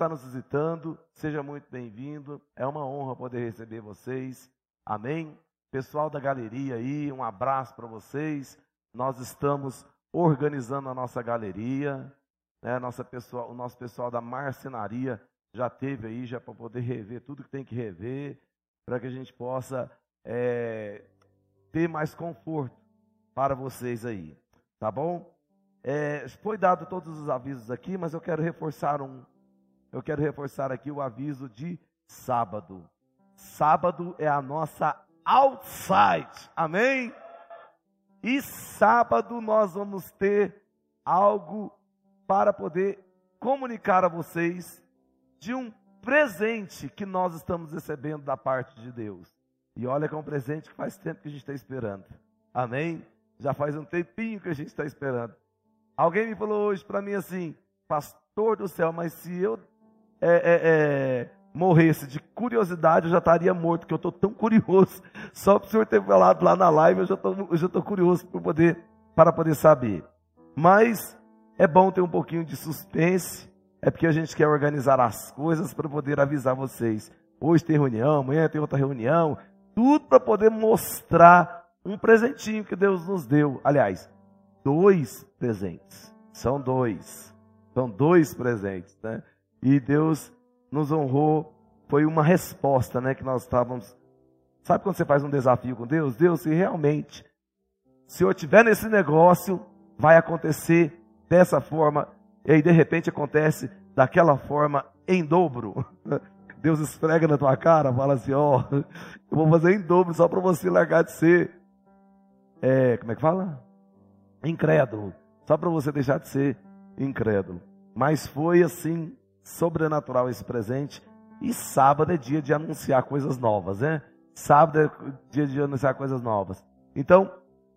está nos visitando, seja muito bem-vindo. É uma honra poder receber vocês. Amém? Pessoal da galeria aí, um abraço para vocês. Nós estamos organizando a nossa galeria. Né? Nossa pessoal, o nosso pessoal da marcenaria já teve aí, já para poder rever tudo que tem que rever, para que a gente possa é, ter mais conforto para vocês aí. Tá bom? É, foi dado todos os avisos aqui, mas eu quero reforçar um, eu quero reforçar aqui o aviso de sábado. Sábado é a nossa outside. Amém? E sábado nós vamos ter algo para poder comunicar a vocês de um presente que nós estamos recebendo da parte de Deus. E olha que é um presente que faz tempo que a gente está esperando. Amém? Já faz um tempinho que a gente está esperando. Alguém me falou hoje para mim assim, pastor do céu, mas se eu é, é, é, morresse de curiosidade, eu já estaria morto, que eu estou tão curioso. Só para o senhor ter falado lá na live, eu já estou curioso para poder, para poder saber. Mas é bom ter um pouquinho de suspense, é porque a gente quer organizar as coisas para poder avisar vocês. Hoje tem reunião, amanhã tem outra reunião, tudo para poder mostrar um presentinho que Deus nos deu. Aliás, dois presentes. São dois. São dois presentes, né? E Deus nos honrou, foi uma resposta, né, que nós estávamos. Sabe quando você faz um desafio com Deus? Deus, se realmente, se eu estiver nesse negócio, vai acontecer dessa forma, e aí de repente acontece daquela forma em dobro. Deus esfrega na tua cara, fala assim: Ó, oh, eu vou fazer em dobro só para você largar de ser, é, como é que fala? Incrédulo. Só para você deixar de ser incrédulo. Mas foi assim, sobrenatural esse presente. E sábado é dia de anunciar coisas novas, né? Sábado é dia de anunciar coisas novas. Então,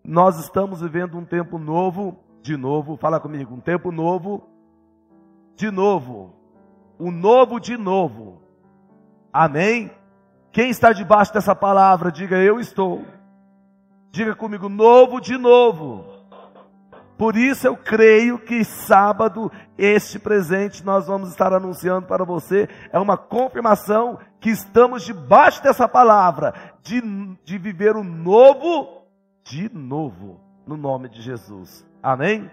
nós estamos vivendo um tempo novo, de novo, fala comigo, um tempo novo, de novo. O novo de novo. Amém? Quem está debaixo dessa palavra, diga eu estou. Diga comigo, novo de novo. Por isso eu creio que sábado, este presente nós vamos estar anunciando para você, é uma confirmação que estamos debaixo dessa palavra, de, de viver o novo de novo, no nome de Jesus. Amém?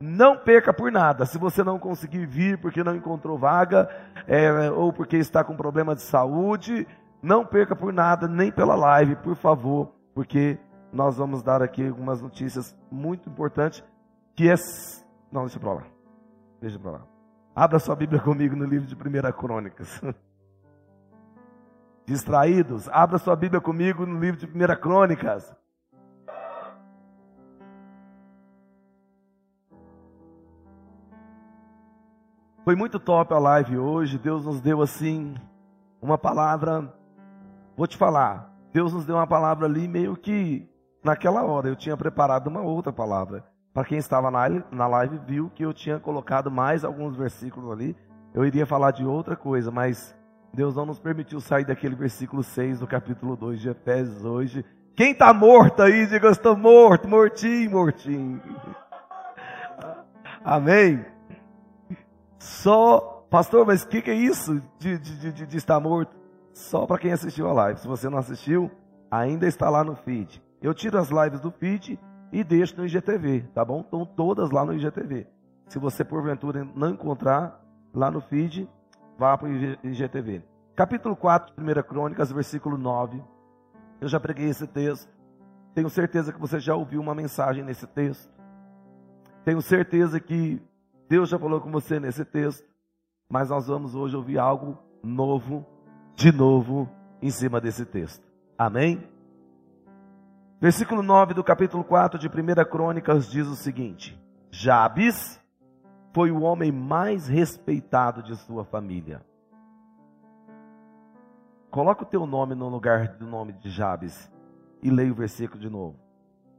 Não perca por nada. Se você não conseguir vir porque não encontrou vaga, é, ou porque está com problema de saúde, não perca por nada, nem pela live, por favor, porque nós vamos dar aqui algumas notícias muito importantes que é. Não, deixa para lá. Deixa para lá. Abra sua Bíblia comigo no livro de 1 Crônicas. Distraídos, abra sua Bíblia comigo no livro de 1 Crônicas. Foi muito top a live hoje. Deus nos deu assim uma palavra. Vou te falar. Deus nos deu uma palavra ali meio que naquela hora. Eu tinha preparado uma outra palavra. Para quem estava na, live, viu que eu tinha colocado mais alguns versículos ali. Eu iria falar de outra coisa, mas Deus não nos permitiu sair daquele versículo 6 do capítulo 2 de Efésios hoje. Quem está morto aí, diga: Eu estou morto, mortinho, mortinho. Amém? Só, pastor, mas o que, que, é isso de, de, de, de estar morto? Só para quem assistiu a live. Se você não assistiu, ainda está lá no feed. Eu tiro as lives do feed e deixo no IGTV, tá bom? Estão todas lá no IGTV. Se você porventura não encontrar lá no feed, vá para o IGTV. Capítulo 4, 1 Crônicas, versículo 9. Eu já preguei esse texto. Tenho certeza que você já ouviu uma mensagem nesse texto. Tenho certeza que Deus já falou com você nesse texto. Mas nós vamos hoje ouvir algo novo, de novo, em cima desse texto. Amém? Versículo 9 do capítulo 4 de 1 Crônicas diz o seguinte: Jabes foi o homem mais respeitado de sua família. Coloca o teu nome no lugar do nome de Jabes e leia o versículo de novo.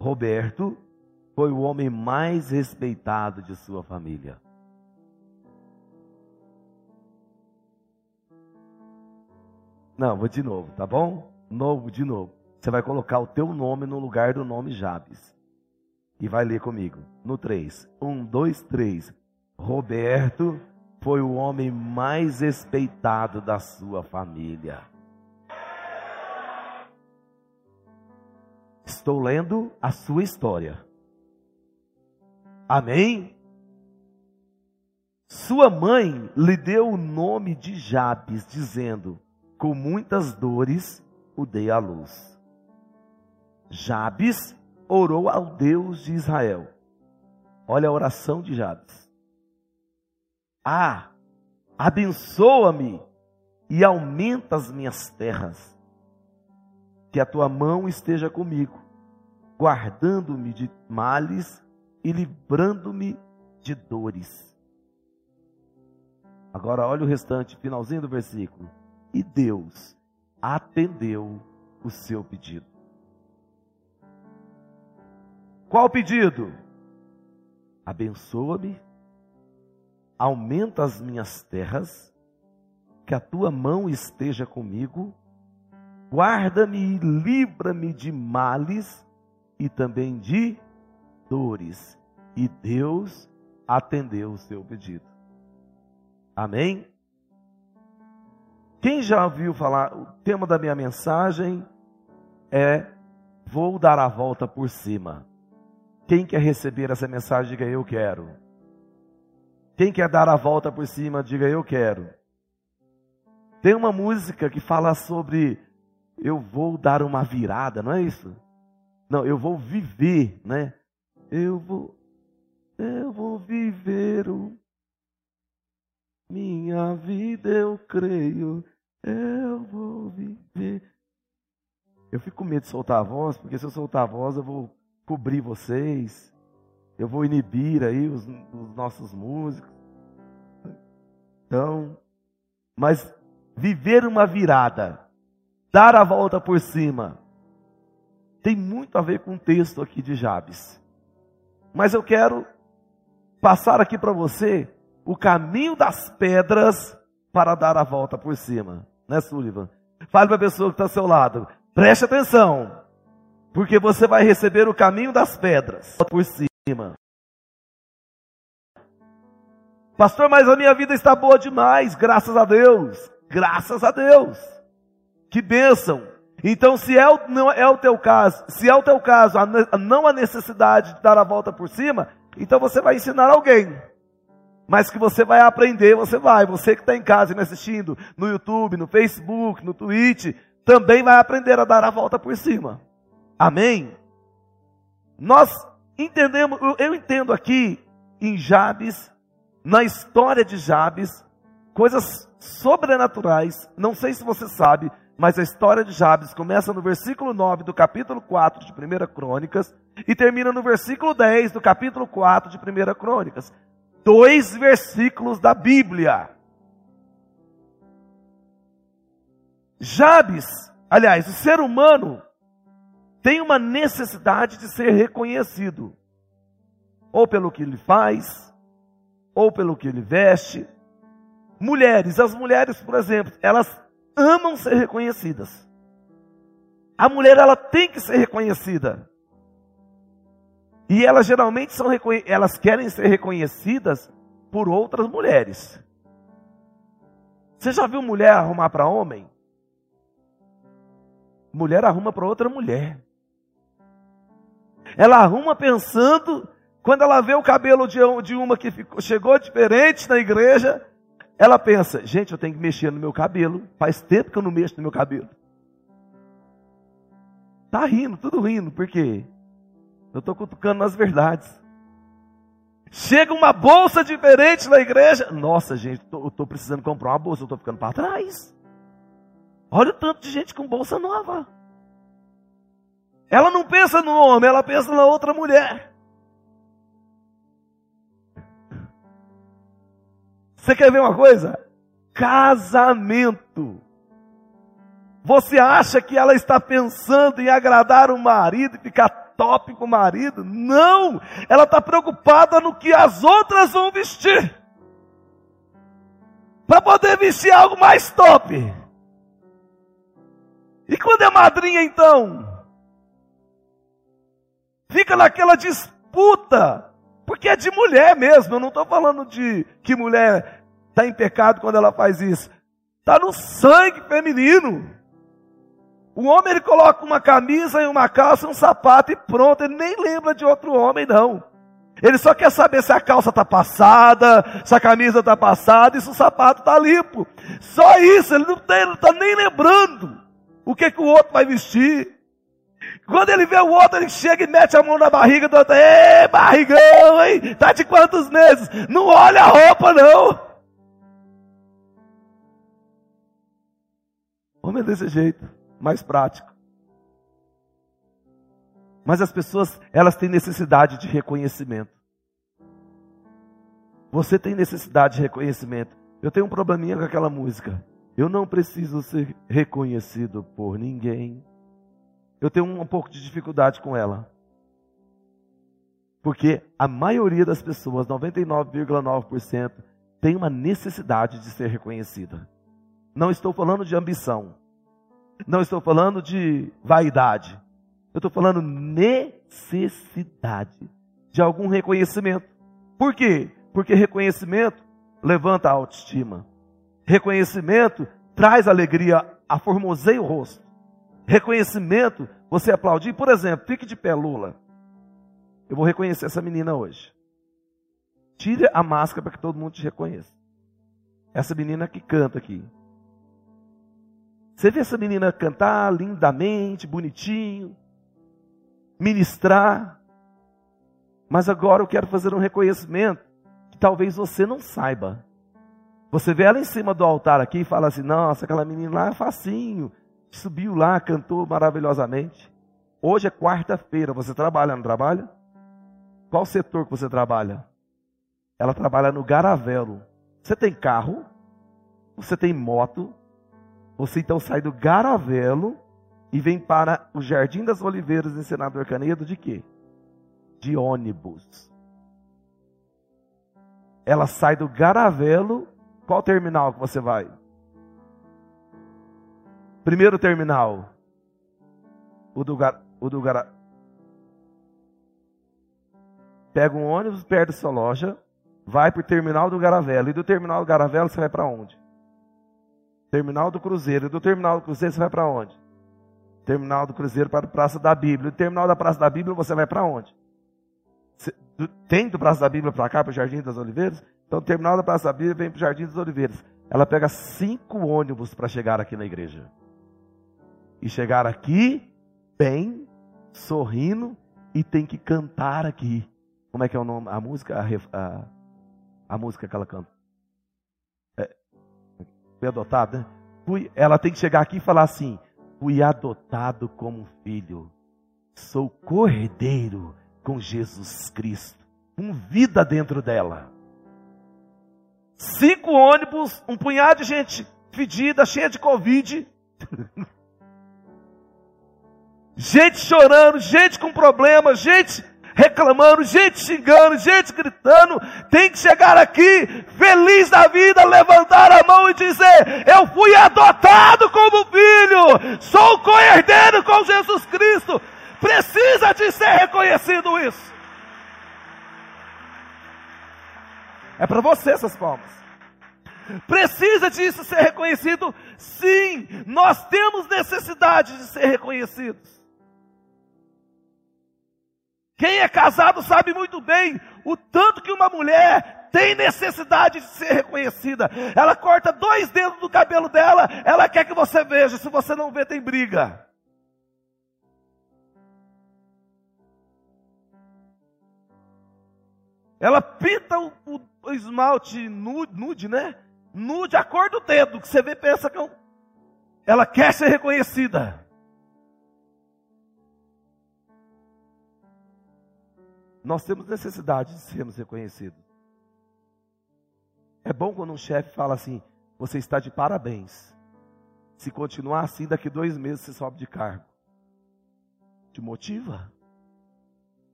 Roberto foi o homem mais respeitado de sua família. Não, vou de novo, tá bom? Novo, de novo. Você vai colocar o teu nome no lugar do nome Jabes. E vai ler comigo. No 3. 1, 2, 3. Roberto foi o homem mais respeitado da sua família. Estou lendo a sua história. Amém? Sua mãe lhe deu o nome de Jabes, dizendo: Com muitas dores o dei à luz. Jabes orou ao Deus de Israel. Olha a oração de Jabes. Ah, abençoa-me e aumenta as minhas terras. Que a tua mão esteja comigo, guardando-me de males e livrando-me de dores. Agora olha o restante, finalzinho do versículo. E Deus atendeu o seu pedido. Qual o pedido? Abençoa-me, aumenta as minhas terras, que a tua mão esteja comigo, guarda-me e livra-me de males e também de dores. E Deus atendeu o seu pedido. Amém? Quem já ouviu falar, o tema da minha mensagem é Vou dar a volta por cima. Quem quer receber essa mensagem, diga eu quero. Quem quer dar a volta por cima, diga eu quero. Tem uma música que fala sobre eu vou dar uma virada, não é isso? Não, eu vou viver, né? Eu vou eu vou viver o minha vida, eu creio. Eu vou viver. Eu fico com medo de soltar a voz, porque se eu soltar a voz, eu vou cobrir vocês. Eu vou inibir aí os, os nossos músicos. Então, mas viver uma virada, dar a volta por cima, tem muito a ver com o texto aqui de Jabes. Mas eu quero passar aqui para você o caminho das pedras para dar a volta por cima. Né, Sullivan? Fale para a pessoa que está ao seu lado. Preste atenção. Porque você vai receber o caminho das pedras por cima. Pastor, mas a minha vida está boa demais, graças a Deus. Graças a Deus. Que bênção. Então, se é o, não é o teu caso, se é o teu caso, a, não a necessidade de dar a volta por cima, então você vai ensinar alguém. Mas que você vai aprender, você vai. Você que está em casa me assistindo no YouTube, no Facebook, no Twitch, também vai aprender a dar a volta por cima. Amém? Nós entendemos, eu entendo aqui em Jabes, na história de Jabes, coisas sobrenaturais. Não sei se você sabe, mas a história de Jabes começa no versículo 9 do capítulo 4 de 1 Crônicas e termina no versículo 10 do capítulo 4 de 1 Crônicas dois versículos da Bíblia. Jabes, aliás, o ser humano tem uma necessidade de ser reconhecido, ou pelo que ele faz, ou pelo que ele veste. Mulheres, as mulheres, por exemplo, elas amam ser reconhecidas. A mulher ela tem que ser reconhecida. E elas geralmente são elas querem ser reconhecidas por outras mulheres. Você já viu mulher arrumar para homem? Mulher arruma para outra mulher. Ela arruma pensando, quando ela vê o cabelo de uma que ficou, chegou diferente na igreja, ela pensa: gente, eu tenho que mexer no meu cabelo. Faz tempo que eu não mexo no meu cabelo. Tá rindo, tudo rindo, por quê? Eu estou cutucando nas verdades. Chega uma bolsa diferente na igreja. Nossa, gente, eu estou precisando comprar uma bolsa, eu estou ficando para trás. Olha o tanto de gente com bolsa nova. Ela não pensa no homem, ela pensa na outra mulher. Você quer ver uma coisa? Casamento. Você acha que ela está pensando em agradar o marido e ficar top com o marido. Não! Ela está preocupada no que as outras vão vestir. Para poder vestir algo mais top. E quando é madrinha, então? Fica naquela disputa. Porque é de mulher mesmo. Eu não estou falando de que mulher está em pecado quando ela faz isso? Está no sangue feminino. O homem ele coloca uma camisa e uma calça, um sapato e pronto. Ele nem lembra de outro homem, não. Ele só quer saber se a calça está passada, se a camisa está passada e se o sapato está limpo. Só isso, ele não está nem lembrando o que, que o outro vai vestir. Quando ele vê o outro, ele chega e mete a mão na barriga do outro. Ê, barrigão, hein? Tá de quantos meses? Não olha a roupa, não. Homem é desse jeito, mais prático. Mas as pessoas, elas têm necessidade de reconhecimento. Você tem necessidade de reconhecimento. Eu tenho um probleminha com aquela música. Eu não preciso ser reconhecido por ninguém. Eu tenho um, pouco de dificuldade com ela. Porque a maioria das pessoas, 99,9%, tem uma necessidade de ser reconhecida. Não estou falando de ambição. Não estou falando de vaidade. Eu estou falando necessidade de algum reconhecimento. Por quê? Porque reconhecimento levanta a autoestima. Reconhecimento traz alegria, aformoseia o rosto. Reconhecimento, você aplaudir. Por exemplo, fique de pé, Lula. Eu vou reconhecer essa menina hoje. Tire a máscara para que todo mundo te reconheça. Essa menina que canta aqui. Você vê essa menina cantar lindamente, bonitinho, ministrar. Mas agora eu quero fazer um reconhecimento que talvez você não saiba. Você vê ela em cima do altar aqui e fala assim: nossa, aquela menina lá é facinho. Subiu lá, cantou maravilhosamente. Hoje é quarta-feira, você trabalha, não trabalha? Qual setor que você trabalha? Ela trabalha no Garavelo. Você tem carro? Você tem moto? Você então sai do Garavelo e vem para o Jardim das Oliveiras em Senador Canedo de quê? De ônibus. Ela sai do Garavelo, qual terminal que você vai? Primeiro terminal. O do, o do Gar... Pega um ônibus perto da sua loja, vai para o terminal do Garavelo. E do terminal do Garavelo você vai para onde? Terminal do Cruzeiro. E do terminal do Cruzeiro você vai para onde? Terminal do Cruzeiro para a Praça da Bíblia. Do terminal da Praça da Bíblia você vai para onde? Tem do Praça da Bíblia para cá, para o Jardim das Oliveiras? Então, do terminal da Praça da Bíblia vem para o Jardim das Oliveiras. Ela pega cinco ônibus para chegar aqui na igreja. E chegar aqui, bem, sorrindo, e tem que cantar aqui. Como é que é o nome? A música, a, a, a música que ela canta. É, foi adotada, né? Fui, ela tem que chegar aqui e falar assim: fui adotado como filho, sou cordeiro com Jesus Cristo, com vida dentro dela. Cinco ônibus, um punhado de gente fedida, cheia de Covid. gente chorando, gente com problemas, gente reclamando, gente xingando, gente gritando, tem que chegar aqui feliz da vida, levantar a mão e dizer: Eu fui adotado como filho, sou co-herdeiro com Jesus Cristo. Precisa de ser reconhecido isso. É para você essas palmas. Precisa disso ser reconhecido? Sim, nós temos necessidade de ser reconhecidos. Quem é casado sabe muito bem o tanto que uma mulher tem necessidade de ser reconhecida. Ela corta dois dedos do cabelo dela, ela quer que você veja. Se você não vê, tem briga. Ela pinta o, o, o esmalte nude, nude, né? Nude a cor do dedo, que você vê pensa que é um... ela quer ser reconhecida. Nós temos necessidade de sermos reconhecidos. É bom quando um chefe fala assim: você está de parabéns. Se continuar assim, daqui dois meses você sobe de cargo. Te motiva.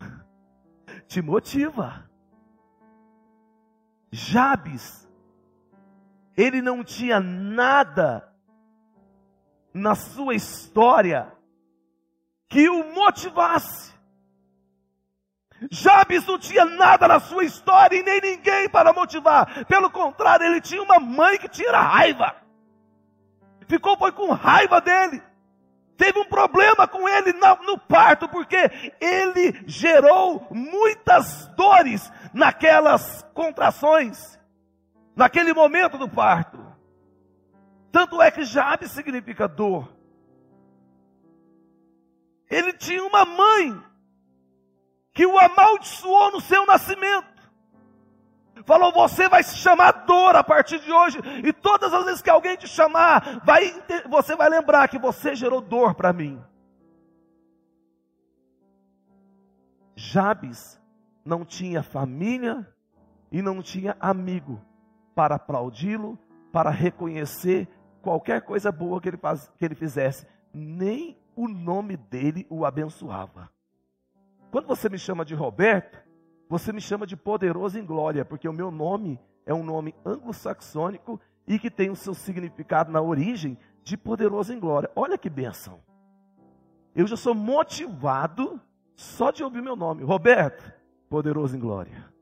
Te motiva. Jabes, ele não tinha nada na sua história que o motivasse. Jabes não tinha nada na sua história e nem ninguém para motivar. Pelo contrário, ele tinha uma mãe que tinha raiva. Ficou foi com raiva dele. Teve um problema com ele no, parto, porque ele gerou muitas dores naquelas contrações, naquele momento do parto. Tanto é que Jabes significa dor. Ele tinha uma mãe que o amaldiçoou no seu nascimento. Falou, você vai se chamar dor a partir de hoje. E todas as vezes que alguém te chamar, vai, você vai lembrar que você gerou dor para mim. Jabes não tinha família e não tinha amigo para aplaudi-lo, para reconhecer qualquer coisa boa que ele, faz, que ele fizesse. Nem o nome dele o abençoava. Quando você me chama de Roberto, você me chama de poderoso em glória, porque o meu nome é um nome anglo-saxônico e que tem o seu significado na origem de poderoso em glória. Olha que benção. Eu já sou motivado só de ouvir meu nome. Roberto, poderoso em glória.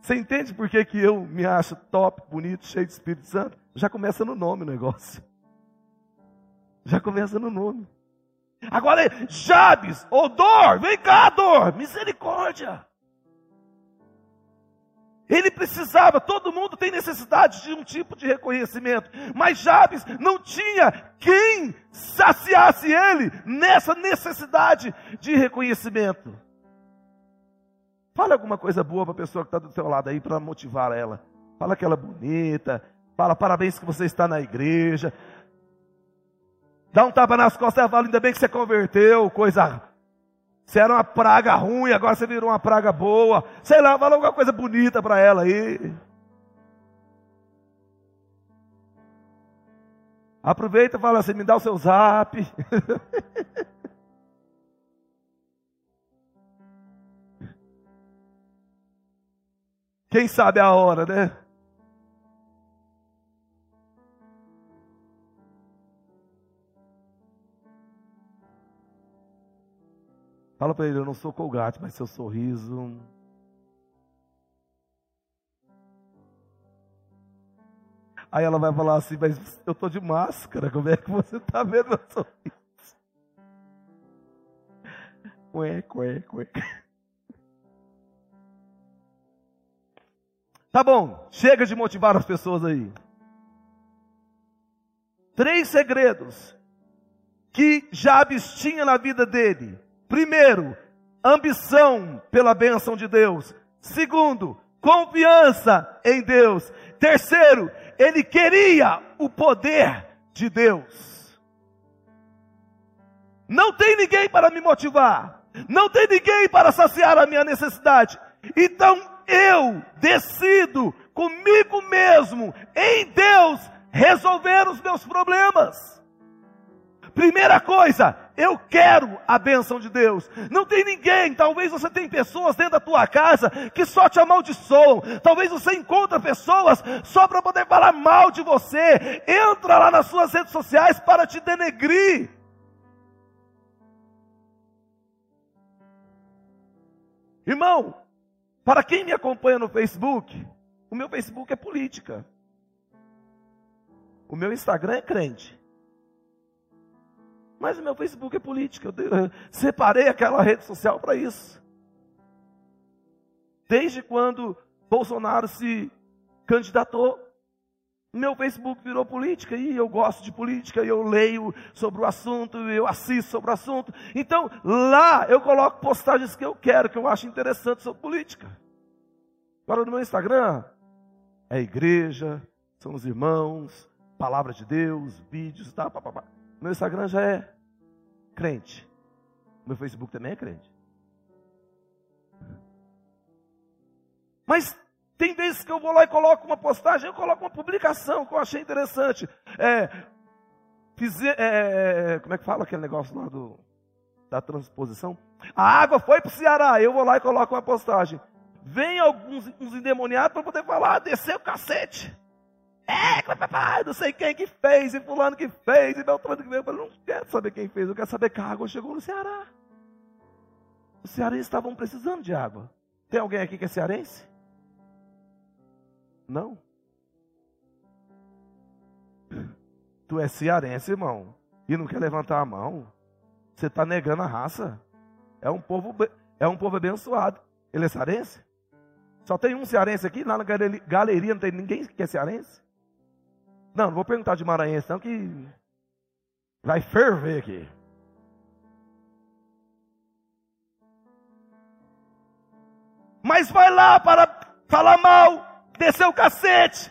Você entende por que, que eu me acho top, bonito, cheio de Espírito Santo? Já começa no nome o negócio. Já começa no nome. Agora, Jabes, ou dor, vem cá, dor, misericórdia. Ele precisava, todo mundo tem necessidade de um tipo de reconhecimento, mas Jabes não tinha quem saciasse ele nessa necessidade de reconhecimento. Fala alguma coisa boa para a pessoa que está do seu lado aí para motivar ela. Fala que ela é bonita, fala parabéns que você está na igreja, Dá um tapa nas costas e fala, ainda bem que você converteu, coisa. Você era uma praga ruim, agora você virou uma praga boa. Sei lá, fala alguma coisa bonita para ela aí. Aproveita e fala assim, me dá o seu zap. Quem sabe a hora, né? Fala para ele, eu não sou colgate, mas seu sorriso. Aí ela vai falar assim, mas eu estou de máscara, como é que você está vendo meu sorriso? Ué, ué, ué. Tá bom, chega de motivar as pessoas aí. Três segredos que Jabes tinha na vida dele Primeiro, ambição pela bênção de Deus. Segundo, confiança em Deus. Terceiro, ele queria o poder de Deus. Não tem ninguém para me motivar. Não tem ninguém para saciar a minha necessidade. Então eu decido comigo mesmo, em Deus, resolver os meus problemas. Primeira coisa, eu quero a bênção de Deus. Não tem ninguém, talvez você tenha pessoas dentro da tua casa que só te amaldiçoam. Talvez você encontre pessoas só para poder falar mal de você. Entra lá nas suas redes sociais para te denegrir. Irmão, para quem me acompanha no Facebook, o meu Facebook é política. O meu Instagram é crente. Mas o meu Facebook é política. Eu separei aquela rede social para isso. Desde quando Bolsonaro se candidatou, meu Facebook virou política e eu gosto de política, eu leio sobre o assunto, eu assisto sobre o assunto. Então, lá eu coloco postagens que eu quero, que eu acho interessante sobre política. Agora no meu Instagram é igreja, são os irmãos, palavra de Deus, vídeos, tá, pá. Meu Instagram já é crente. Meu Facebook também é crente. Mas tem vezes que eu vou lá e coloco uma postagem, eu coloco uma publicação que eu achei interessante. É, fiz, é, como é que fala aquele negócio lá do, da transposição? A água foi para o Ceará, eu vou lá e coloco uma postagem. Vem alguns uns endemoniados para poder falar, ah, desceu o cacete. É, não sei quem que fez, e fulano que fez, e Beltrano que veio. Eu falei, não quero saber quem fez, eu quero saber que a água chegou no Ceará. Os cearenses estavam precisando de água. Tem alguém aqui que é cearense? Não? Tu é cearense, irmão, e não quer levantar a mão. Você está negando a raça. É um povo, é um povo abençoado. Ele é cearense? Só tem um cearense aqui, lá na galeria não tem ninguém que é cearense? Não, não vou perguntar de maranhense, não, que vai ferver aqui. Mas vai lá para falar mal, descer o cacete.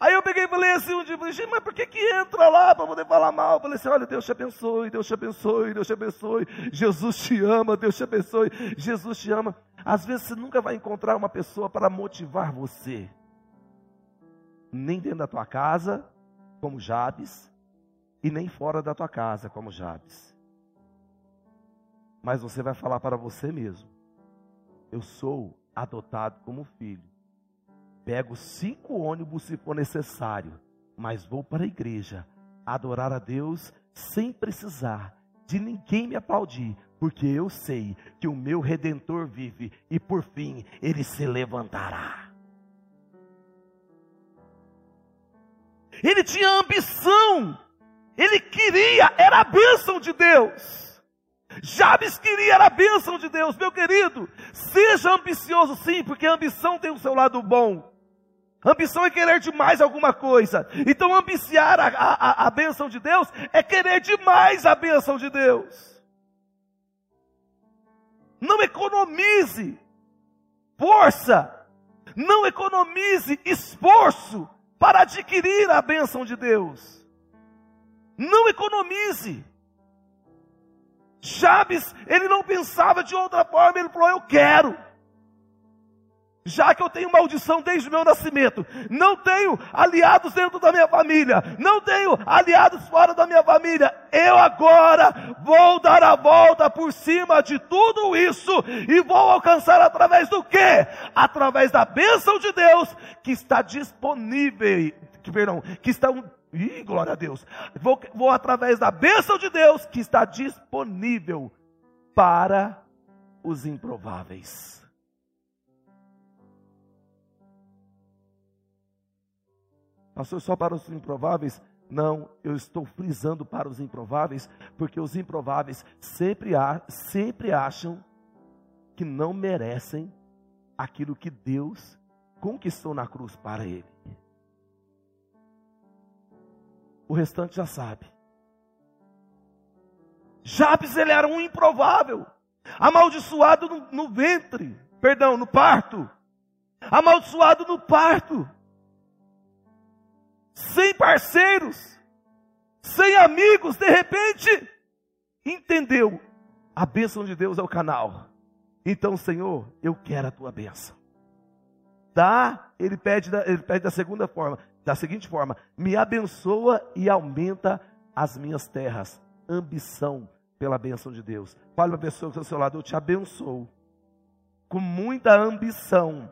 Aí eu peguei e falei assim um dia, falei, mas por que que entra lá para poder falar mal? Eu falei assim, olha, Deus te abençoe, Deus te abençoe, Deus te abençoe, Jesus te ama, Deus te abençoe, Jesus te ama. Às vezes você nunca vai encontrar uma pessoa para motivar você. Nem dentro da tua casa, como Jabes, e nem fora da tua casa, como Jabes. Mas você vai falar para você mesmo: Eu sou adotado como filho. Pego cinco ônibus se for necessário, mas vou para a igreja adorar a Deus sem precisar de ninguém me aplaudir, porque eu sei que o meu redentor vive e por fim ele se levantará. Ele tinha ambição, ele queria, era a bênção de Deus. Jabes queria era a bênção de Deus, meu querido. Seja ambicioso sim, porque a ambição tem o seu lado bom. Ambição é querer demais alguma coisa. Então, ambiciar a, a, a bênção de Deus é querer demais a bênção de Deus. Não economize força, não economize esforço para adquirir a bênção de Deus. Não economize. Jabes, ele não pensava de outra forma, ele falou: Eu quero já que eu tenho maldição desde o meu nascimento, não tenho aliados dentro da minha família, não tenho aliados fora da minha família, eu agora vou dar a volta por cima de tudo isso e vou alcançar através do quê? Através da bênção de Deus que está disponível, que, perdão, que está Ih, glória a Deus. Vou, vou através da bênção de Deus que está disponível para os improváveis. Pastor, só para os improváveis? Não, eu estou frisando para os improváveis, porque os improváveis sempre, sempre acham que não merecem aquilo que Deus conquistou na cruz para ele. O restante já sabe. Jabes, ele era um improvável, amaldiçoado no, no ventre, perdão, no parto, amaldiçoado no parto sem parceiros, sem amigos, de repente, entendeu: a bênção de Deus é o canal. Então, Senhor, eu quero a tua bênção. Dá, ele pede, ele pede da segunda forma, da seguinte forma: me abençoa e aumenta as minhas terras. Ambição pela bênção de Deus. Fale para a pessoa que está ao seu lado, eu te abençoo. Com muita ambição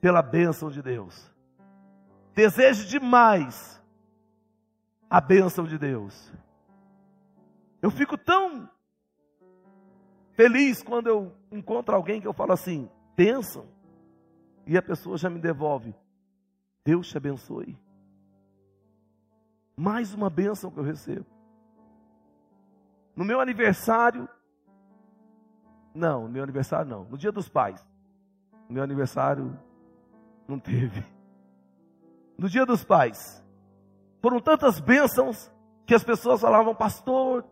pela bênção de Deus. Deseje demais a bênção de Deus. Eu fico tão feliz quando eu encontro alguém que eu falo assim, bênção, e a pessoa já me devolve, Deus te abençoe. Mais uma bênção que eu recebo. No meu aniversário, não, no meu aniversário não, no dia dos pais, no meu aniversário não teve no dia dos pais. Foram tantas bênçãos que as pessoas falavam, pastor,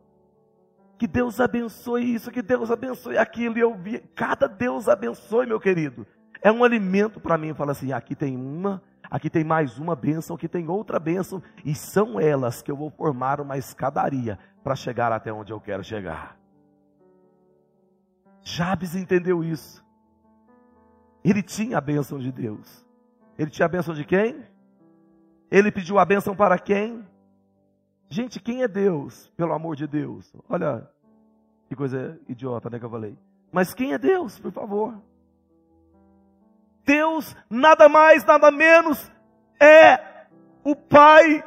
que Deus abençoe isso, que Deus abençoe aquilo. E eu vi, cada Deus abençoe, meu querido. É um alimento para mim. Fala assim: aqui tem uma, aqui tem mais uma bênção, aqui tem outra bênção. E são elas que eu vou formar uma escadaria para chegar até onde eu quero chegar. Jabes entendeu isso. Ele tinha a bênção de Deus. Ele tinha a bênção de quem? Ele pediu a bênção para quem? Gente, quem é Deus? Pelo amor de Deus. Olha, que coisa idiota, né, que eu falei. Mas quem é Deus, por favor? Deus, nada mais, nada menos, é o Pai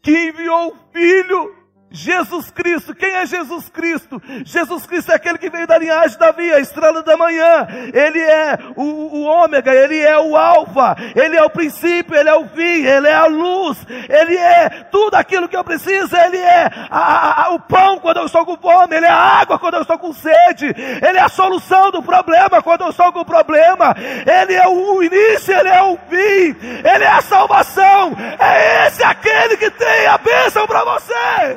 que enviou o Filho, Jesus Cristo, quem é Jesus Cristo? Jesus Cristo é aquele que veio da linhagem de Davi, a estrela da manhã. Ele é o, o ômega, ele é o alfa, ele é o princípio, ele é o fim, ele é a luz, ele é tudo aquilo que eu preciso, ele é a, a, o pão quando eu estou com fome, ele é a água quando eu estou com sede, ele é a solução do problema quando eu estou com problema, ele é o início, ele é o fim, ele é a salvação, é esse aquele que tem a bênção para você.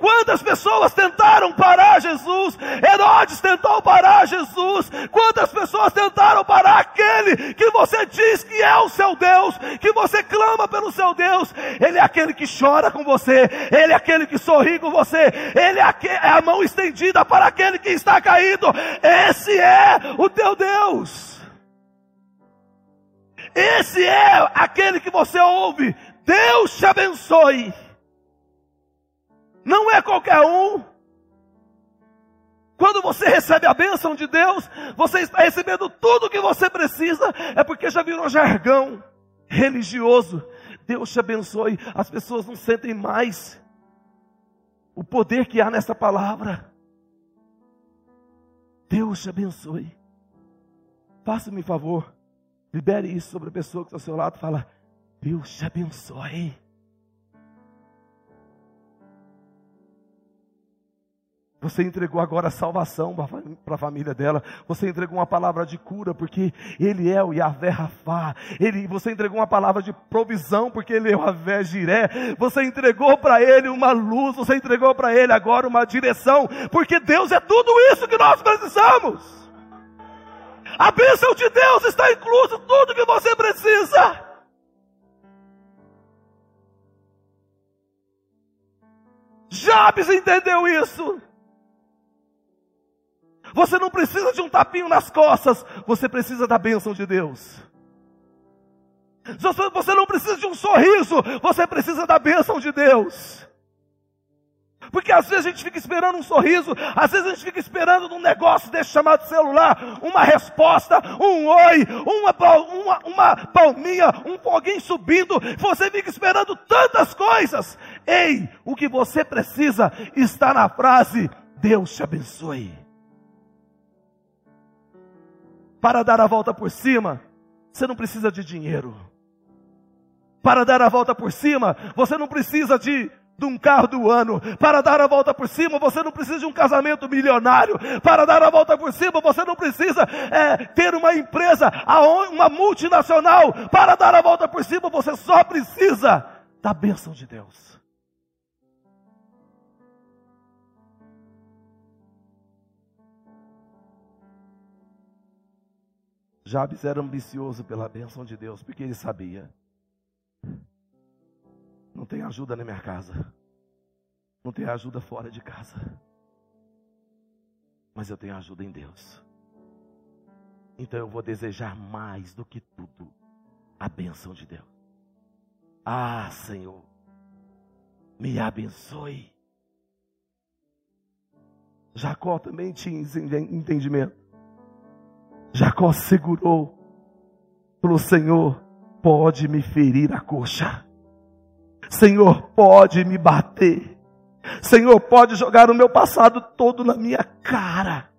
Quantas pessoas tentaram parar Jesus? Herodes tentou parar Jesus. Quantas pessoas tentaram parar aquele que você diz que é o seu Deus, que você clama pelo seu Deus? Ele é aquele que chora com você, ele é aquele que sorri com você, ele é, é a mão estendida para aquele que está caído. Esse é o teu Deus. Esse é aquele que você ouve. Deus te abençoe. Não é qualquer um. Quando você recebe a bênção de Deus, você está recebendo tudo o que você precisa, é porque já virou jargão religioso. Deus te abençoe. As pessoas não sentem mais o poder que há nessa palavra. Deus te abençoe. Faça-me favor, libere isso sobre a pessoa que está ao seu lado. Fala, Deus te abençoe. Você entregou agora a salvação para a família dela. Você entregou uma palavra de cura, porque Ele é o Yahvé Rafá. Ele, você entregou uma palavra de provisão, porque Ele é o Yahvé Jiré. Você entregou para Ele uma luz. Você entregou para Ele agora uma direção, porque Deus é tudo isso que nós precisamos. A bênção de Deus está incluso tudo que você precisa. Jabes entendeu isso. Você não precisa de um tapinho nas costas, você precisa da bênção de Deus. Você não precisa de um sorriso, você precisa da bênção de Deus. Porque às vezes a gente fica esperando um sorriso, às vezes a gente fica esperando um negócio desse chamado celular, uma resposta, um oi, uma, uma, uma palminha, um foguinho subindo. Você fica esperando tantas coisas. Ei, o que você precisa está na frase: Deus te abençoe para dar a volta por cima, você não precisa de dinheiro. Para dar a volta por cima, você não precisa de, de um carro do ano. Para dar a volta por cima, você não precisa de um casamento milionário. Para dar a volta por cima, você não precisa é, ter uma empresa, uma multinacional. Para dar a volta por cima, você só precisa da bênção de Deus. Jabes era ambicioso pela bênção de Deus, porque ele sabia: não tem ajuda na minha casa, não tem ajuda fora de casa, mas eu tenho ajuda em Deus. Então eu vou desejar mais do que tudo a bênção de Deus. Ah, Senhor, me abençoe. Jacó também tinha entendimento. Jacó segurou. Falou: Senhor, pode me ferir a coxa. Senhor, pode me bater. Senhor, pode jogar o meu passado todo na minha cara.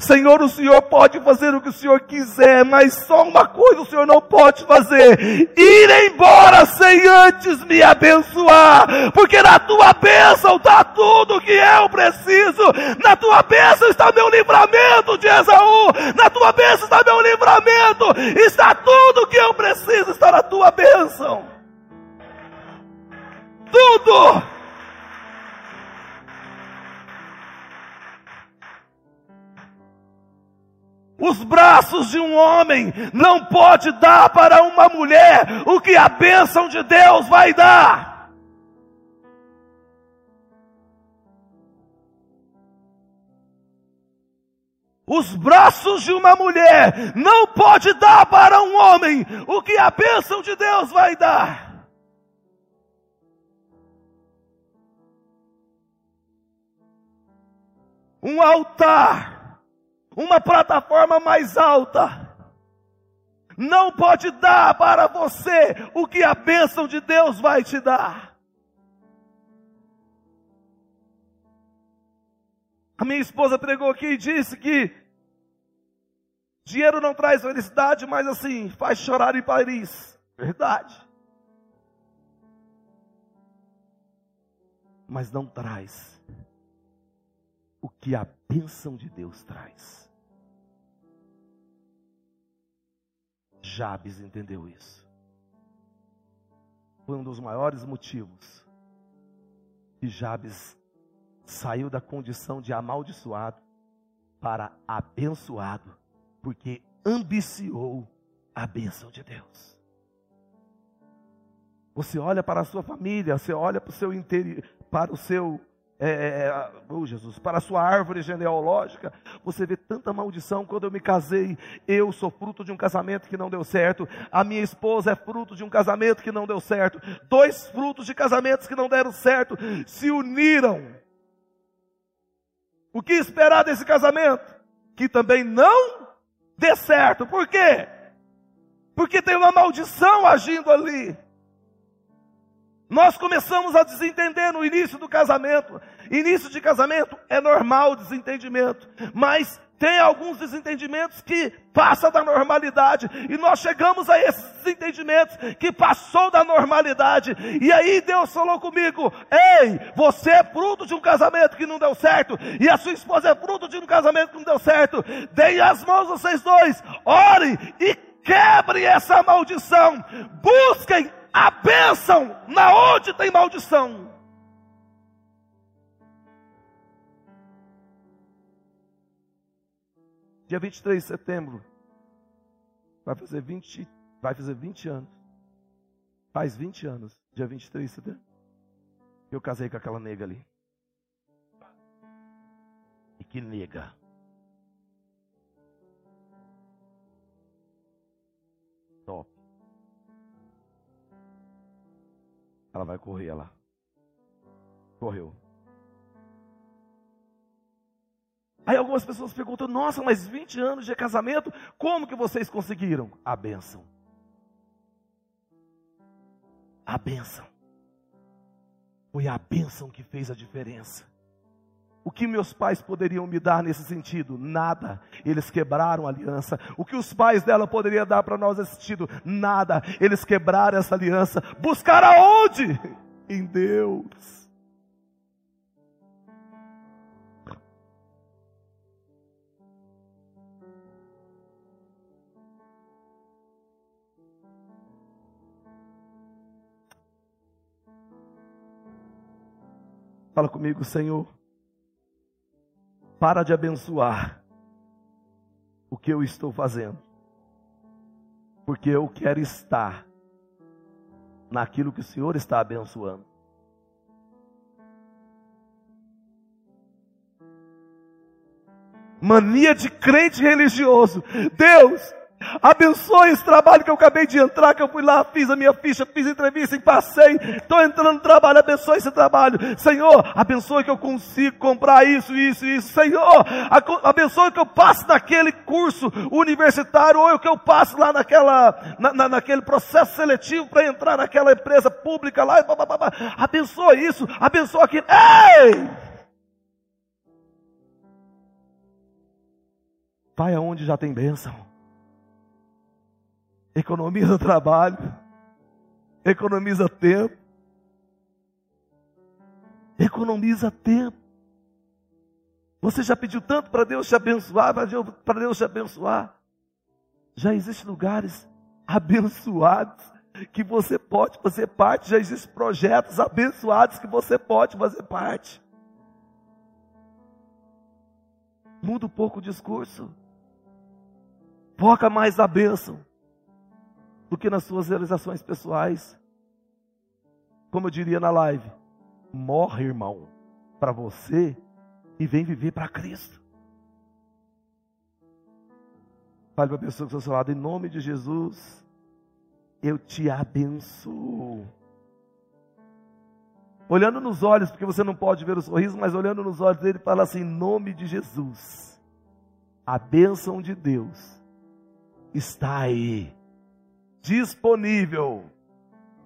Senhor, o Senhor pode fazer o que o Senhor quiser, mas só uma coisa o Senhor não pode fazer: ir embora sem antes me abençoar, porque na tua bênção está tudo que eu preciso, na tua bênção está meu livramento de Esaú, na tua bênção está meu livramento, está tudo que eu preciso, está na tua bênção. Tudo! Os braços de um homem não pode dar para uma mulher o que a bênção de Deus vai dar. Os braços de uma mulher não pode dar para um homem o que a bênção de Deus vai dar. Um altar uma plataforma mais alta, não pode dar para você o que a bênção de Deus vai te dar. A minha esposa pregou aqui e disse que dinheiro não traz felicidade, mas assim, faz chorar em Paris. Verdade. Mas não traz o que a bênção de Deus traz. Jabes entendeu isso. Foi um dos maiores motivos que Jabes saiu da condição de amaldiçoado para abençoado, porque ambiciou a bênção de Deus. Você olha para a sua família, você olha para o seu interior, para o seu é, oh Jesus, para a sua árvore genealógica, você vê tanta maldição. Quando eu me casei, eu sou fruto de um casamento que não deu certo, a minha esposa é fruto de um casamento que não deu certo, dois frutos de casamentos que não deram certo se uniram. O que esperar desse casamento? Que também não dê certo. Por quê? Porque tem uma maldição agindo ali. Nós começamos a desentender no início do casamento. Início de casamento é normal o desentendimento, mas tem alguns desentendimentos que passa da normalidade e nós chegamos a esses desentendimentos que passou da normalidade. E aí Deus falou comigo: "Ei, você é fruto de um casamento que não deu certo e a sua esposa é fruto de um casamento que não deu certo. Deem as mãos vocês dois, ore e quebre essa maldição. Busquem a bênção na onde tem maldição. Dia 23 de setembro, vai fazer 20, vai fazer 20 anos. Faz 20 anos, dia 23 de setembro. Eu casei com aquela nega ali. E que nega. Ela vai correr lá. Correu. Aí algumas pessoas perguntam: Nossa, mas 20 anos de casamento, como que vocês conseguiram? A bênção. A bênção. Foi a bênção que fez a diferença. O que meus pais poderiam me dar nesse sentido? Nada. Eles quebraram a aliança. O que os pais dela poderiam dar para nós nesse sentido? Nada. Eles quebraram essa aliança. Buscar aonde? Em Deus. Fala comigo, Senhor para de abençoar o que eu estou fazendo, porque eu quero estar naquilo que o Senhor está abençoando. Mania de crente religioso. Deus, Abençoe esse trabalho que eu acabei de entrar, que eu fui lá, fiz a minha ficha, fiz entrevista e passei. Estou entrando no trabalho, abençoe esse trabalho. Senhor, abençoe que eu consiga comprar isso, isso, isso. Senhor, abençoe que eu passe naquele curso universitário, ou que eu passe lá naquela, na, na, naquele processo seletivo para entrar naquela empresa pública lá. Blá, blá, blá. Abençoe isso, abençoe aquilo. Ei! Vai aonde já tem bênção economiza trabalho, economiza tempo, economiza tempo. Você já pediu tanto para Deus te abençoar, para Deus te abençoar. Já existem lugares abençoados que você pode fazer parte, já existem projetos abençoados que você pode fazer parte. Muda um pouco o discurso. Foca mais na bênção do que nas suas realizações pessoais. Como eu diria na live, morre, irmão, para você e vem viver para Cristo. Fale para a pessoa que está ao seu lado, em nome de Jesus, eu te abençoo. Olhando nos olhos, porque você não pode ver o sorriso, mas olhando nos olhos dele, fala assim: em nome de Jesus, a bênção de Deus está aí disponível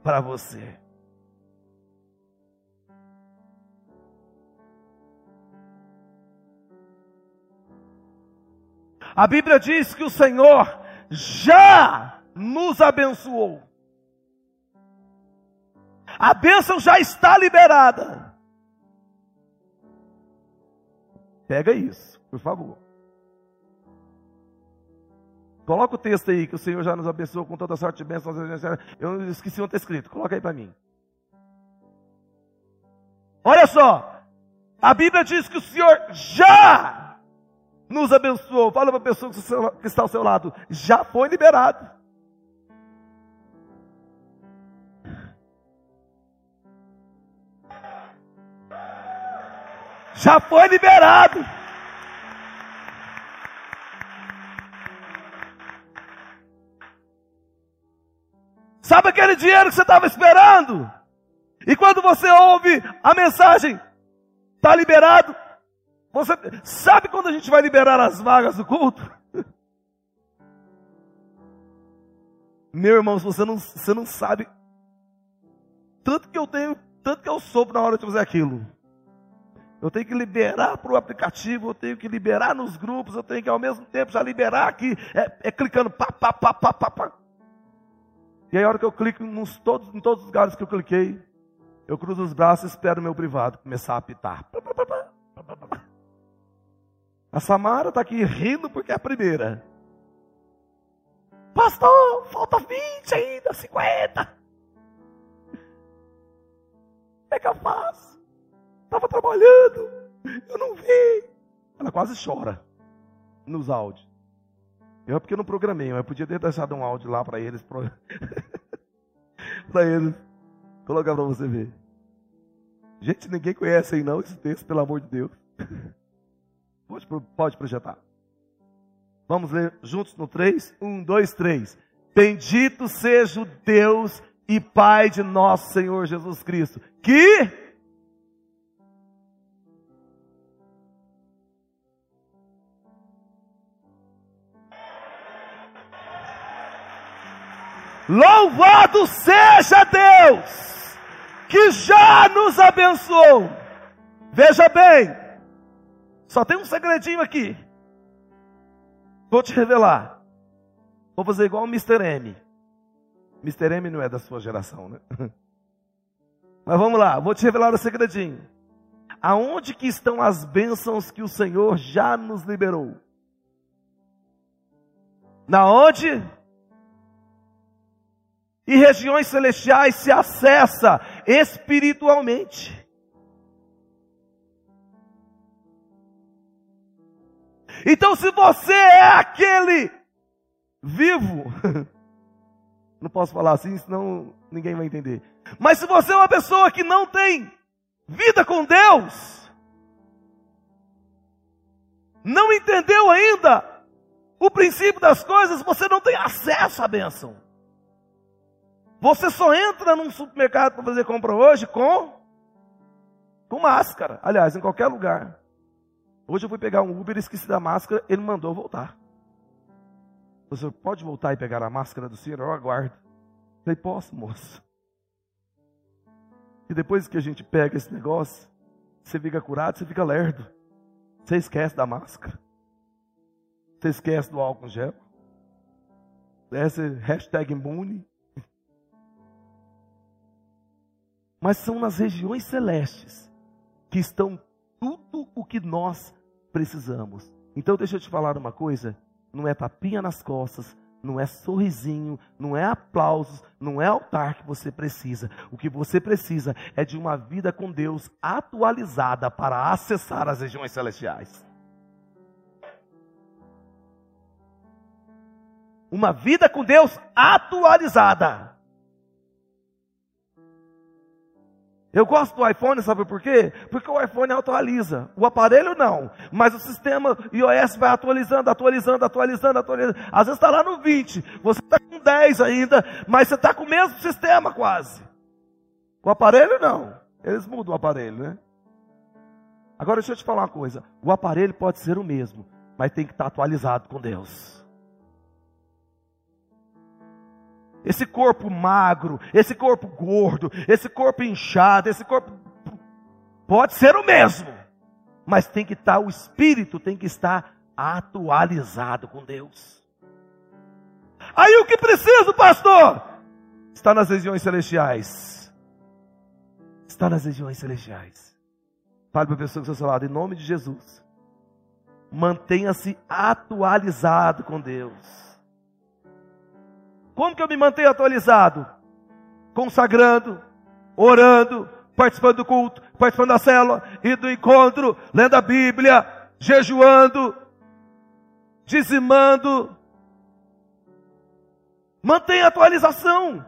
para você. A Bíblia diz que o Senhor já nos abençoou. A bênção já está liberada. Pega isso, por favor. Coloca o texto aí, que o Senhor já nos abençoou com toda sorte de bênçãos. Eu esqueci onde está escrito. Coloca aí para mim. Olha só. A Bíblia diz que o Senhor já nos abençoou. Fala para a pessoa que está ao seu lado, já foi liberado. Já foi liberado. Sabe aquele dinheiro que você estava esperando? E quando você ouve a mensagem, está liberado, você sabe quando a gente vai liberar as vagas do culto? Meu irmão, você não, você não sabe tanto que eu tenho, tanto que eu soube na hora de fazer aquilo. Eu tenho que liberar para o aplicativo, eu tenho que liberar nos grupos, eu tenho que ao mesmo tempo já liberar aqui, é, é clicando pá, pá, pá, pá, pá, pá. E aí a hora que eu clico nos todos, em todos os lugares que eu cliquei, eu cruzo os braços e espero o meu privado começar a apitar. A Samara está aqui rindo porque é a primeira. Pastor, falta 20 ainda, 50. Como é que eu faço? Estava trabalhando, eu não vi. Ela quase chora nos áudios. Eu é porque eu não programei, eu podia ter deixado um áudio lá para eles. para eles. Colocar para você ver. Gente, ninguém conhece aí não esse texto, pelo amor de Deus. Pode, pode projetar. Vamos ler juntos no 3? 1, 2, 3. Bendito seja o Deus e Pai de nosso Senhor Jesus Cristo, que Louvado seja Deus, que já nos abençoou. Veja bem, só tem um segredinho aqui. Vou te revelar. Vou fazer igual o Mr. M. Mr. M não é da sua geração, né? Mas vamos lá, vou te revelar o segredinho. Aonde que estão as bênçãos que o Senhor já nos liberou? Na onde? E regiões celestiais se acessa espiritualmente. Então, se você é aquele vivo, não posso falar assim, senão ninguém vai entender. Mas se você é uma pessoa que não tem vida com Deus, não entendeu ainda o princípio das coisas, você não tem acesso à bênção. Você só entra num supermercado para fazer compra hoje com com máscara. Aliás, em qualquer lugar. Hoje eu fui pegar um Uber, esqueci da máscara, ele mandou voltar. Senhor pode voltar e pegar a máscara do senhor? Eu aguardo. Eu falei, posso, moço. E depois que a gente pega esse negócio, você fica curado, você fica lerdo. Você esquece da máscara. Você esquece do álcool gel. Essa hashtag imune. Mas são nas regiões celestes que estão tudo o que nós precisamos. Então deixa eu te falar uma coisa: não é tapinha nas costas, não é sorrisinho, não é aplausos, não é altar que você precisa. O que você precisa é de uma vida com Deus atualizada para acessar as regiões celestiais. Uma vida com Deus atualizada. Eu gosto do iPhone, sabe por quê? Porque o iPhone atualiza. O aparelho não. Mas o sistema iOS vai atualizando, atualizando, atualizando, atualizando. Às vezes está lá no 20. Você está com 10 ainda, mas você está com o mesmo sistema quase. O aparelho não. Eles mudam o aparelho, né? Agora deixa eu te falar uma coisa. O aparelho pode ser o mesmo, mas tem que estar atualizado com Deus. Esse corpo magro, esse corpo gordo, esse corpo inchado, esse corpo. Pode ser o mesmo, mas tem que estar, o espírito tem que estar atualizado com Deus. Aí o que preciso, pastor? Está nas regiões celestiais. Está nas regiões celestiais. Fale para a pessoa que está seu lado, em nome de Jesus. Mantenha-se atualizado com Deus. Como que eu me mantenho atualizado? Consagrando, orando, participando do culto, participando da célula, indo do encontro, lendo a Bíblia, jejuando, dizimando. Mantenha atualização.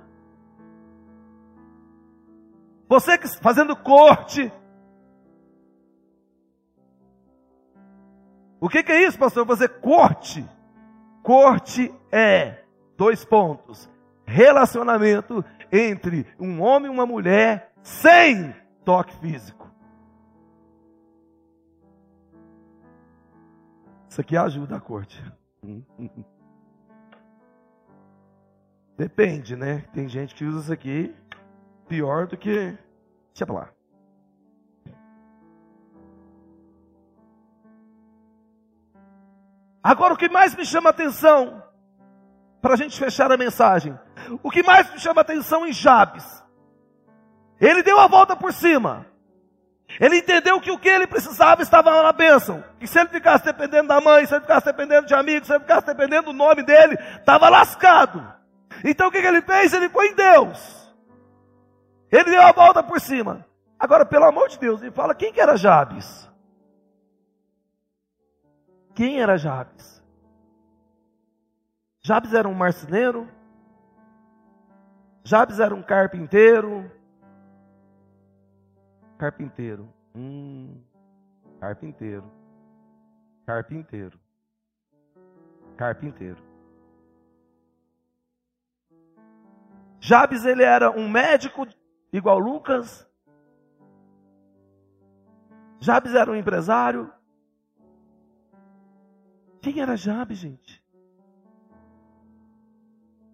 Você que fazendo corte. O que, que é isso, pastor? Fazer corte. Corte é Dois pontos. Relacionamento entre um homem e uma mulher sem toque físico. Isso aqui ajuda a corte. Depende, né? Tem gente que usa isso aqui pior do que. Deixa pra lá. Agora o que mais me chama a atenção para a gente fechar a mensagem. O que mais me chama atenção em Jabes? Ele deu a volta por cima. Ele entendeu que o que ele precisava estava na bênção. E se ele ficasse dependendo da mãe, se ele ficasse dependendo de amigos, se ele ficasse dependendo do nome dele, estava lascado. Então o que, que ele fez? Ele foi em Deus. Ele deu a volta por cima. Agora, pelo amor de Deus, me fala quem que era Jabes? Quem era Jabes? Jabes era um marceneiro. Jabes era um carpinteiro. Carpinteiro. Hum, carpinteiro. Carpinteiro. Carpinteiro. Jabes ele era um médico igual Lucas. Jabes era um empresário. Quem era Jabes, gente?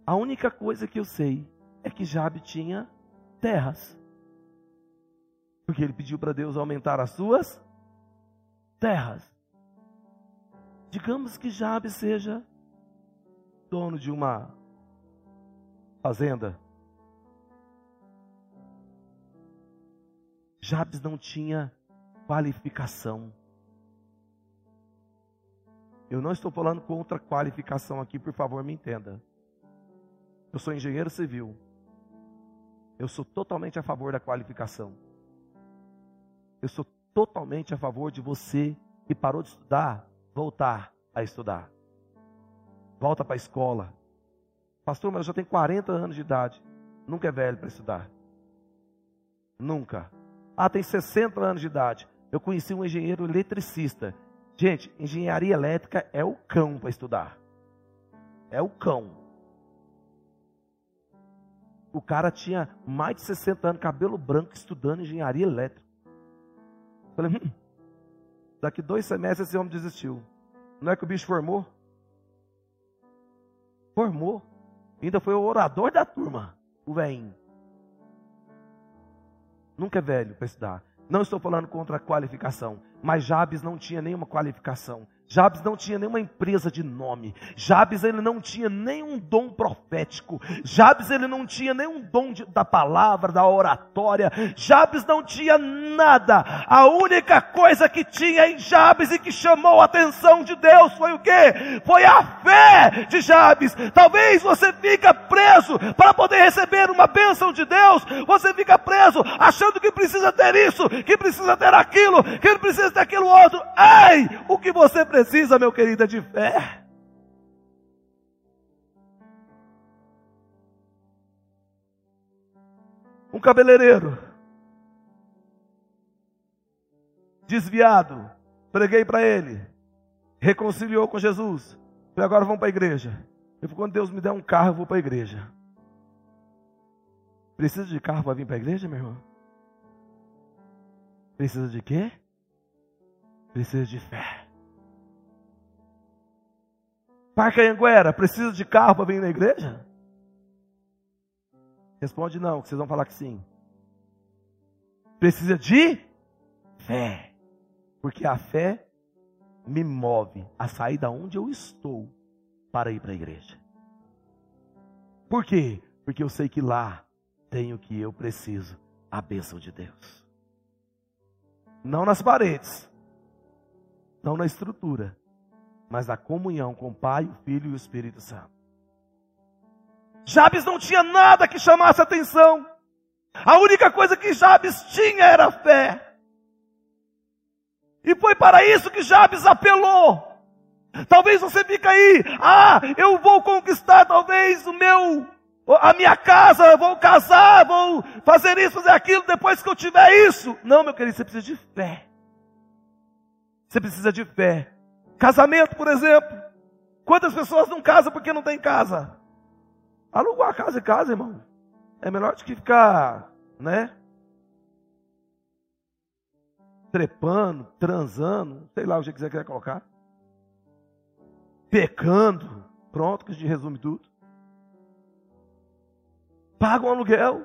A única coisa que eu sei é que Jabe tinha terras. Porque ele pediu para Deus aumentar as suas terras. Digamos que Jabe seja dono de uma fazenda. Jabes não tinha qualificação. Eu não estou falando contra qualificação aqui, por favor, me entenda. Eu sou engenheiro civil. Eu sou totalmente a favor da qualificação. Eu sou totalmente a favor de você que parou de estudar, voltar a estudar. Volta para a escola. Pastor, mas eu já tenho 40 anos de idade. Nunca é velho para estudar. Nunca. Ah, tem 60 anos de idade. Eu conheci um engenheiro eletricista. Gente, engenharia elétrica é o cão para estudar. É o cão. O cara tinha mais de 60 anos, cabelo branco, estudando engenharia elétrica. Falei, hum, daqui dois semestres esse homem desistiu. Não é que o bicho formou? Formou. Ainda foi o orador da turma, o velhinho. Nunca é velho para estudar. Não estou falando contra a qualificação, mas Jabes não tinha nenhuma qualificação. Jabes não tinha nenhuma empresa de nome. Jabes ele não tinha nenhum dom profético. Jabes ele não tinha nenhum dom de, da palavra, da oratória. Jabes não tinha nada. A única coisa que tinha em Jabes e que chamou a atenção de Deus foi o quê? Foi a fé de Jabes. Talvez você fica preso para poder receber uma bênção de Deus. Você fica preso achando que precisa ter isso, que precisa ter aquilo, que precisa ter aquilo outro. Ei, o que você precisa precisa, meu querido, é de fé. Um cabeleireiro desviado, preguei para ele, reconciliou com Jesus. Falei, agora vamos para a igreja. Eu falei, quando Deus me der um carro, eu vou para a igreja. Precisa de carro para vir para a igreja, meu irmão? Precisa de quê? Precisa de fé. Parque Anguera, precisa de carro para vir na igreja? Responde não, que vocês vão falar que sim. Precisa de fé. Porque a fé me move a sair da onde eu estou para ir para a igreja. Por quê? Porque eu sei que lá tenho o que eu preciso, a bênção de Deus. Não nas paredes, não na estrutura, mas na comunhão com o Pai, o Filho e o Espírito Santo. Jabes não tinha nada que chamasse atenção. A única coisa que Jabes tinha era fé. E foi para isso que Jabes apelou. Talvez você fique aí, ah, eu vou conquistar talvez o meu, a minha casa, vou casar, vou fazer isso, fazer aquilo, depois que eu tiver isso. Não, meu querido, você precisa de fé. Você precisa de fé. Casamento, por exemplo. Quantas pessoas não casam porque não tem casa? Aluga a casa e casa, irmão. É melhor do que ficar, né? Trepando, transando, sei lá o que você quiser colocar pecando. Pronto, que a gente resume tudo. Paga um aluguel.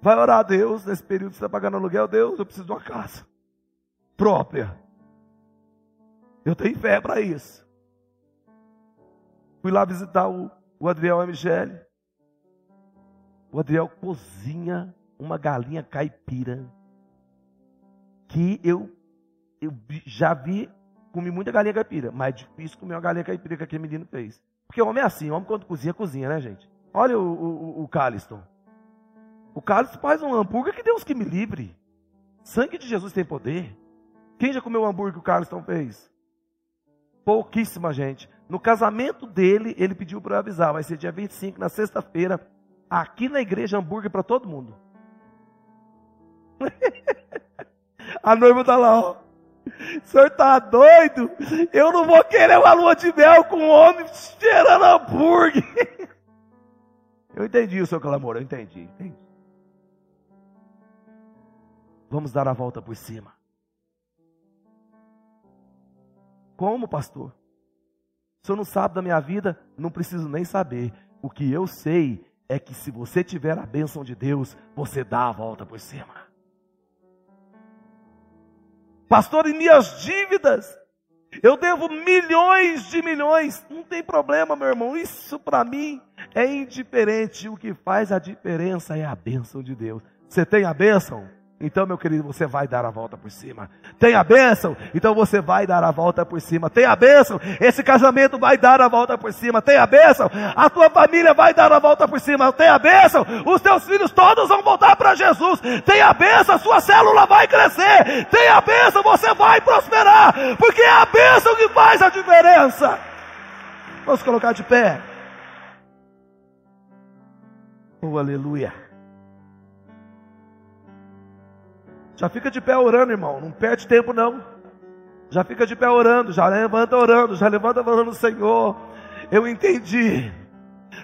Vai orar a Deus nesse período que você está pagando aluguel. Deus, eu preciso de uma casa própria. Eu tenho fé para isso. Fui lá visitar o, o Adriel Michele. O Adriel cozinha uma galinha caipira que eu, eu já vi comi muita galinha caipira, mas é difícil comer uma galinha caipira que aquele menino fez. Porque homem é assim, homem quando cozinha, cozinha, né, gente? Olha o, o, o Caliston. O Caliston faz um hambúrguer que Deus que me livre. Sangue de Jesus tem poder. Quem já comeu o hambúrguer que o Caliston fez? Pouquíssima gente. No casamento dele, ele pediu para eu avisar, vai ser dia 25, na sexta-feira, aqui na igreja, hambúrguer para todo mundo. A noiva está lá, ó. O senhor está doido? Eu não vou querer uma lua de mel com um homem cheirando hambúrguer. Eu entendi o seu clamor, eu entendi, entendi. Vamos dar a volta por cima. Como, pastor? O senhor não sabe da minha vida? Não preciso nem saber. O que eu sei é que se você tiver a bênção de Deus, você dá a volta por cima. Pastor, e minhas dívidas? Eu devo milhões de milhões. Não tem problema, meu irmão. Isso para mim é indiferente. O que faz a diferença é a bênção de Deus. Você tem a bênção? Então, meu querido, você vai dar a volta por cima. Tem a bênção? Então você vai dar a volta por cima. Tem a bênção? Esse casamento vai dar a volta por cima. Tem a bênção? A tua família vai dar a volta por cima. Tem a bênção? Os teus filhos todos vão voltar para Jesus. Tem a bênção? A sua célula vai crescer. Tem a bênção? Você vai prosperar. Porque é a bênção que faz a diferença. Vamos colocar de pé. Oh, aleluia. Já fica de pé orando, irmão. Não perde tempo, não. Já fica de pé orando, já levanta orando, já levanta orando, Senhor. Eu entendi.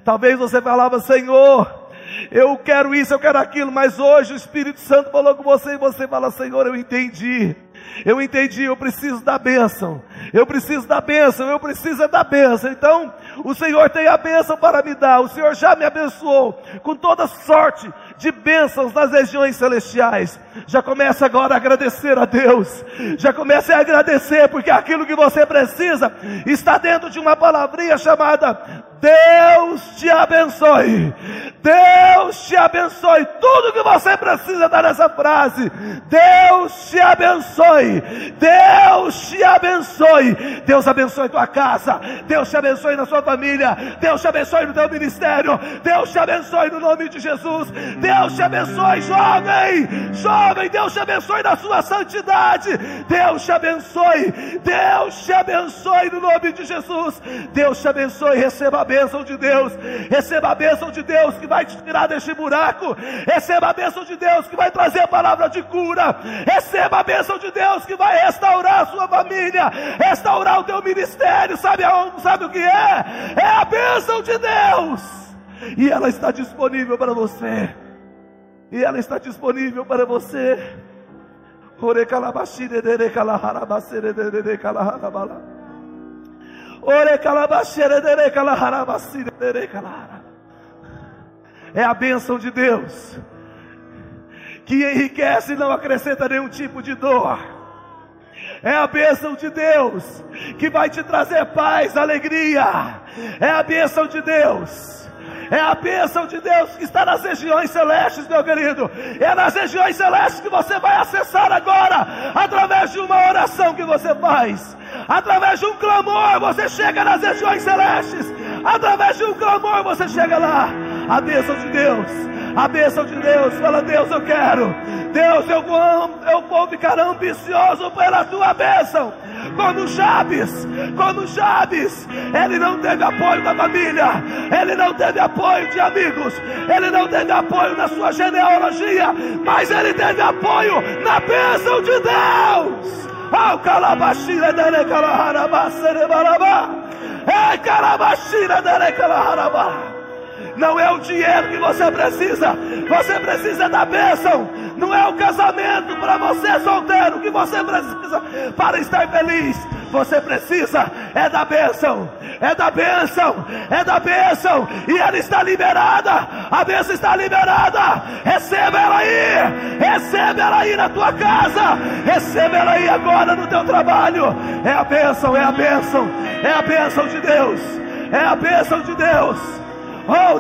Talvez você falava, Senhor, eu quero isso, eu quero aquilo, mas hoje o Espírito Santo falou com você e você fala, Senhor, eu entendi. Eu entendi, eu preciso da bênção. Eu preciso da bênção, eu preciso é da bênção. Então, o Senhor tem a bênção para me dar. O Senhor já me abençoou com toda sorte de bênçãos nas regiões celestiais. Já começa agora a agradecer a Deus. Já comece a agradecer, porque aquilo que você precisa está dentro de uma palavrinha chamada Deus te abençoe. Deus te abençoe. Tudo que você precisa dar nessa frase. Deus te abençoe. Deus te abençoe. Deus abençoe tua casa. Deus te abençoe na sua família. Deus te abençoe no teu ministério. Deus te abençoe no nome de Jesus. Deus te abençoe, jovem. Jovem, Deus te abençoe na sua santidade. Deus te abençoe. Deus te abençoe no nome de Jesus. Deus te abençoe. Receba bênção de Deus. Receba a bênção de Deus que vai te tirar deste buraco. Receba a bênção de Deus que vai trazer a palavra de cura. Receba a bênção de Deus que vai restaurar a sua família, restaurar o teu ministério. Sabe aonde? Sabe o que é? É a bênção de Deus. E ela está disponível para você. E ela está disponível para você. Ore calabashire dere É a bênção de Deus que enriquece e não acrescenta nenhum tipo de dor. É a bênção de Deus que vai te trazer paz, alegria. É a bênção de Deus é a bênção de Deus que está nas regiões celestes, meu querido. É nas regiões celestes que você vai acessar agora, através de uma oração que você faz, através de um clamor, você chega nas regiões celestes, através de um clamor, você chega lá. A bênção de Deus, a bênção de Deus, fala: Deus, eu quero, Deus, eu vou, eu vou ficar ambicioso pela tua bênção como Jabes, como Jabes, ele não teve apoio da família, ele não teve apoio de amigos, ele não teve apoio na sua genealogia, mas ele teve apoio na bênção de Deus. Calabashira. É calabashira. Não é o dinheiro que você precisa, você precisa da bênção. Não é o casamento para você solteiro que você precisa para estar feliz. Você precisa é da bênção, é da bênção, é da bênção. E ela está liberada. A bênção está liberada. Receba ela aí, receba ela aí na tua casa, receba ela aí agora no teu trabalho. É a bênção, é a bênção, é a bênção de Deus, é a bênção de Deus. Oh,